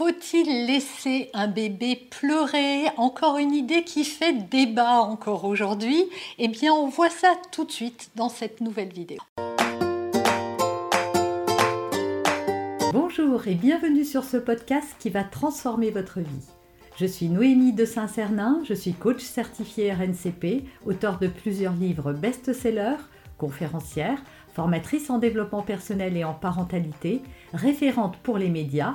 Faut-il laisser un bébé pleurer? Encore une idée qui fait débat encore aujourd'hui. Eh bien, on voit ça tout de suite dans cette nouvelle vidéo. Bonjour et bienvenue sur ce podcast qui va transformer votre vie. Je suis Noémie de Saint-Cernin, je suis coach certifié RNCP, auteur de plusieurs livres best-sellers, conférencière, formatrice en développement personnel et en parentalité, référente pour les médias,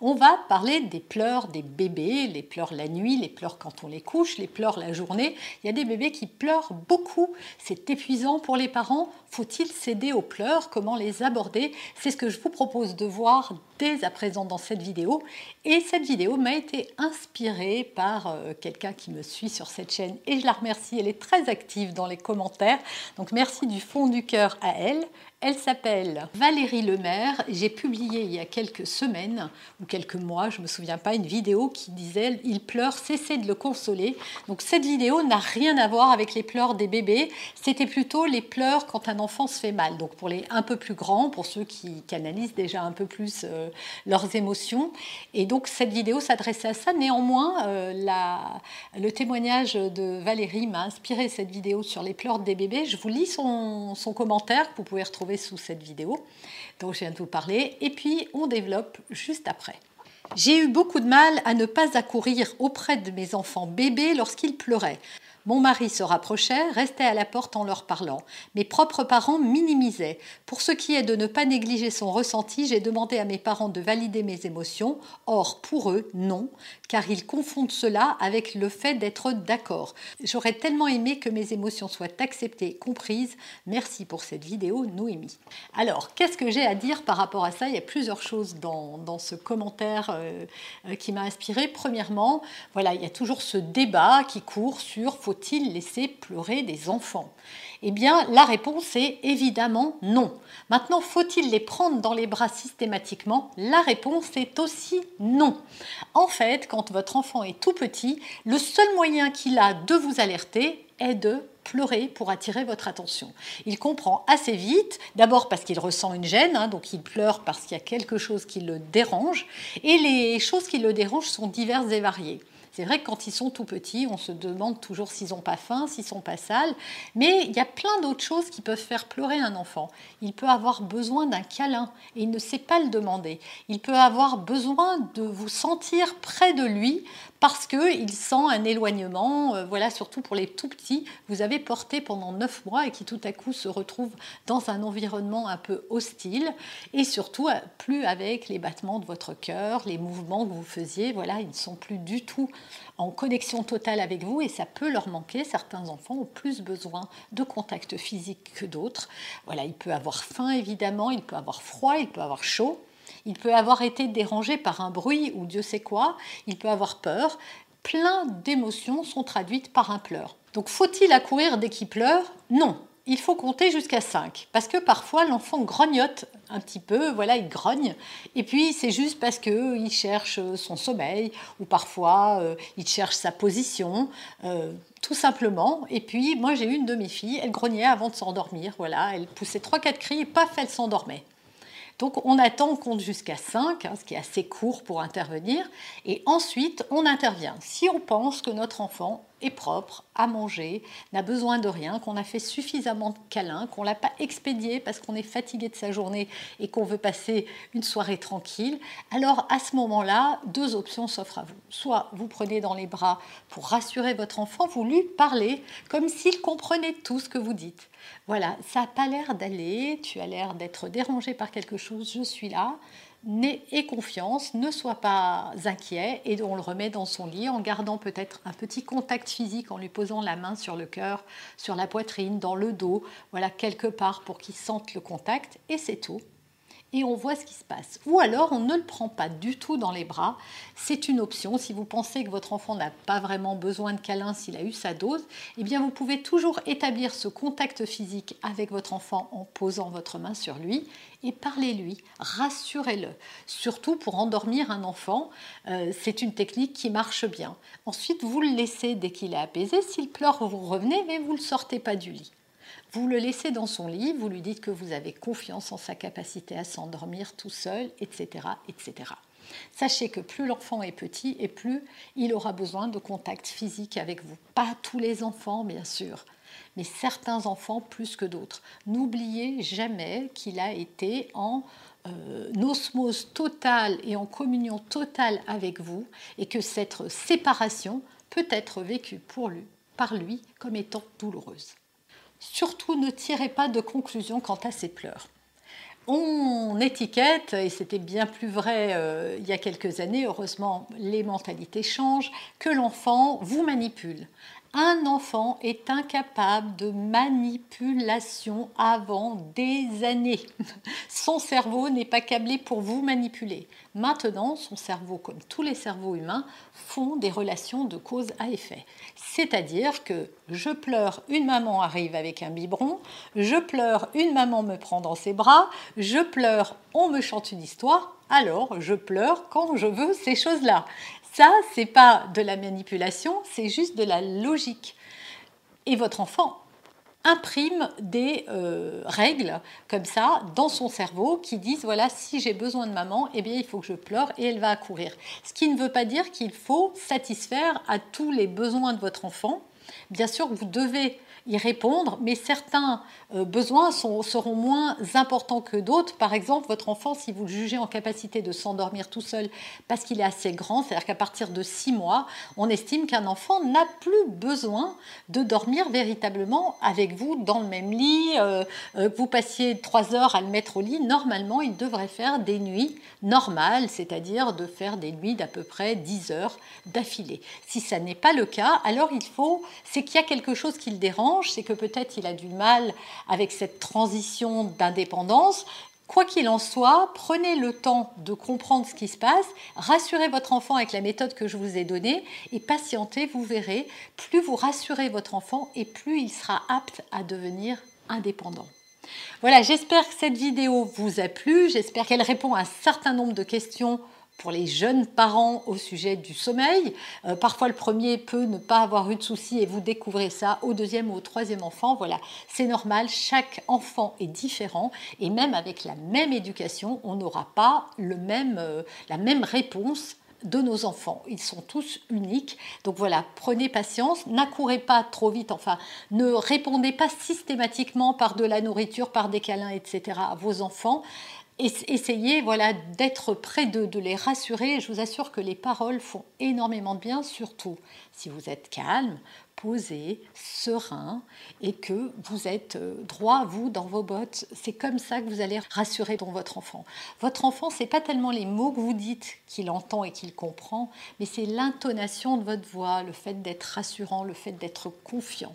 On va parler des pleurs des bébés, les pleurs la nuit, les pleurs quand on les couche, les pleurs la journée. Il y a des bébés qui pleurent beaucoup. C'est épuisant pour les parents. Faut-il céder aux pleurs? Comment les aborder? C'est ce que je vous propose de voir dès à présent dans cette vidéo. Et cette vidéo m'a été inspirée par euh, quelqu'un qui me suit sur cette chaîne et je la remercie. Elle est très active dans les commentaires. Donc merci du fond du cœur à elle. Elle s'appelle Valérie Lemaire. J'ai publié il y a quelques semaines ou quelques mois, je ne me souviens pas, une vidéo qui disait Il pleure, cessez de le consoler. Donc cette vidéo n'a rien à voir avec les pleurs des bébés. C'était plutôt les pleurs quand un enfant se fait mal. Donc pour les un peu plus grands, pour ceux qui canalisent déjà un peu plus euh, leurs émotions. Et donc cette vidéo s'adressait à ça. Néanmoins, euh, le témoignage de Valérie m'a inspiré cette vidéo sur les pleurs des bébés. Je vous lis son, son commentaire que vous pouvez retrouver sous cette vidéo dont je viens de vous parler. Et puis, on développe juste après. J'ai eu beaucoup de mal à ne pas accourir auprès de mes enfants bébés lorsqu'ils pleuraient. Mon mari se rapprochait, restait à la porte en leur parlant. Mes propres parents minimisaient. Pour ce qui est de ne pas négliger son ressenti, j'ai demandé à mes parents de valider mes émotions. Or, pour eux, non, car ils confondent cela avec le fait d'être d'accord. J'aurais tellement aimé que mes émotions soient acceptées, comprises. Merci pour cette vidéo, Noémie. Alors, qu'est-ce que j'ai à dire par rapport à ça? Il y a plusieurs choses dans, ce commentaire euh, euh, qui m'a inspiré. Premièrement, voilà, il y a toujours ce débat qui court sur faut faut-il laisser pleurer des enfants? Eh bien, la réponse est évidemment non. Maintenant, faut-il les prendre dans les bras systématiquement? La réponse est aussi non. En fait, quand votre enfant est tout petit, le seul moyen qu'il a de vous alerter est de pleurer pour attirer votre attention. Il comprend assez vite, d'abord parce qu'il ressent une gêne, hein, donc il pleure parce qu'il y a quelque chose qui le dérange, et les choses qui le dérangent sont diverses et variées. C'est vrai que quand ils sont tout petits, on se demande toujours s'ils n'ont pas faim, s'ils sont pas sales, mais il y a plein d'autres choses qui peuvent faire pleurer un enfant. Il peut avoir besoin d'un câlin et il ne sait pas le demander. Il peut avoir besoin de vous sentir près de lui parce qu'il sent un éloignement, euh, voilà, surtout pour les tout petits, vous avez porté pendant neuf mois et qui tout à coup se retrouvent dans un environnement un peu hostile et surtout euh, plus avec les battements de votre cœur, les mouvements que vous faisiez, voilà, ils ne sont plus du tout en connexion totale avec vous et ça peut leur manquer. Certains enfants ont plus besoin de contact physique que d'autres. Voilà, il peut avoir faim évidemment, il peut avoir froid, il peut avoir chaud. Il peut avoir été dérangé par un bruit ou Dieu sait quoi, il peut avoir peur. Plein d'émotions sont traduites par un pleur. Donc faut-il accourir dès qu'il pleure? Non, il faut compter jusqu'à 5. Parce que parfois, l'enfant grognote un petit peu, voilà, il grogne. Et puis, c'est juste parce qu'il cherche son sommeil, ou parfois, euh, il cherche sa position, euh, tout simplement. Et puis, moi, j'ai eu une de mes filles, elle grognait avant de s'endormir, voilà, elle poussait 3-4 cris, et paf, elle s'endormait. Donc on attend, on compte jusqu'à 5, hein, ce qui est assez court pour intervenir, et ensuite on intervient. Si on pense que notre enfant est propre, à manger, n'a besoin de rien, qu'on a fait suffisamment de câlins, qu'on l'a pas expédié parce qu'on est fatigué de sa journée et qu'on veut passer une soirée tranquille, alors à ce moment-là, deux options s'offrent à vous. Soit vous prenez dans les bras pour rassurer votre enfant, vous lui parlez comme s'il comprenait tout ce que vous dites. Voilà, ça n'a pas l'air d'aller, tu as l'air d'être dérangé par quelque chose, je suis là et confiance, ne sois pas inquiet et on le remet dans son lit en gardant peut-être un petit contact physique en lui posant la main sur le cœur, sur la poitrine, dans le dos, voilà quelque part pour qu'il sente le contact et c'est tout. Et on voit ce qui se passe. Ou alors on ne le prend pas du tout dans les bras. C'est une option. Si vous pensez que votre enfant n'a pas vraiment besoin de câlin s'il a eu sa dose, eh bien vous pouvez toujours établir ce contact physique avec votre enfant en posant votre main sur lui et parlez-lui, rassurez-le. Surtout pour endormir un enfant, euh, c'est une technique qui marche bien. Ensuite, vous le laissez dès qu'il est apaisé. S'il pleure, vous revenez, mais vous ne le sortez pas du lit. Vous le laissez dans son lit, vous lui dites que vous avez confiance en sa capacité à s'endormir tout seul, etc., etc. Sachez que plus l'enfant est petit et plus il aura besoin de contact physique avec vous. Pas tous les enfants, bien sûr, mais certains enfants plus que d'autres. N'oubliez jamais qu'il a été en euh, osmose totale et en communion totale avec vous et que cette séparation peut être vécue lui, par lui comme étant douloureuse. Surtout ne tirez pas de conclusion quant à ses pleurs. On étiquette, et c'était bien plus vrai euh, il y a quelques années, heureusement les mentalités changent, que l'enfant vous manipule. Un enfant est incapable de manipulation avant des années. Son cerveau n'est pas câblé pour vous manipuler. Maintenant, son cerveau, comme tous les cerveaux humains, font des relations de cause à effet. C'est-à-dire que je pleure, une maman arrive avec un biberon, je pleure, une maman me prend dans ses bras, je pleure, on me chante une histoire, alors je pleure quand je veux ces choses-là. Ça, c'est pas de la manipulation, c'est juste de la logique. Et votre enfant imprime des euh, règles comme ça dans son cerveau qui disent voilà si j'ai besoin de maman eh bien il faut que je pleure et elle va accourir ce qui ne veut pas dire qu'il faut satisfaire à tous les besoins de votre enfant bien sûr vous devez y répondre, mais certains euh, besoins seront moins importants que d'autres. Par exemple, votre enfant, si vous le jugez en capacité de s'endormir tout seul parce qu'il est assez grand, c'est-à-dire qu'à partir de 6 mois, on estime qu'un enfant n'a plus besoin de dormir véritablement avec vous dans le même lit, euh, euh, que vous passiez 3 heures à le mettre au lit, normalement, il devrait faire des nuits normales, c'est-à-dire de faire des nuits d'à peu près 10 heures d'affilée. Si ça n'est pas le cas, alors il faut, c'est qu'il y a quelque chose qui le dérange, c'est que peut-être il a du mal avec cette transition d'indépendance. Quoi qu'il en soit, prenez le temps de comprendre ce qui se passe, rassurez votre enfant avec la méthode que je vous ai donnée et patientez, vous verrez, plus vous rassurez votre enfant et plus il sera apte à devenir indépendant. Voilà, j'espère que cette vidéo vous a plu, j'espère qu'elle répond à un certain nombre de questions pour les jeunes parents au sujet du sommeil. Euh, parfois, le premier peut ne pas avoir eu de soucis et vous découvrez ça au deuxième ou au troisième enfant. Voilà, c'est normal, chaque enfant est différent et même avec la même éducation, on n'aura pas le même, euh, la même réponse de nos enfants. Ils sont tous uniques. Donc voilà, prenez patience, n'accourez pas trop vite, enfin, ne répondez pas systématiquement par de la nourriture, par des câlins, etc. à vos enfants essayez voilà, d'être près d'eux, de les rassurer. Je vous assure que les paroles font énormément de bien, surtout si vous êtes calme, posé, serein et que vous êtes euh, droit, vous, dans vos bottes. C'est comme ça que vous allez rassurer dans votre enfant. Votre enfant, c'est pas tellement les mots que vous dites qu'il entend et qu'il comprend, mais c'est l'intonation de votre voix, le fait d'être rassurant, le fait d'être confiant.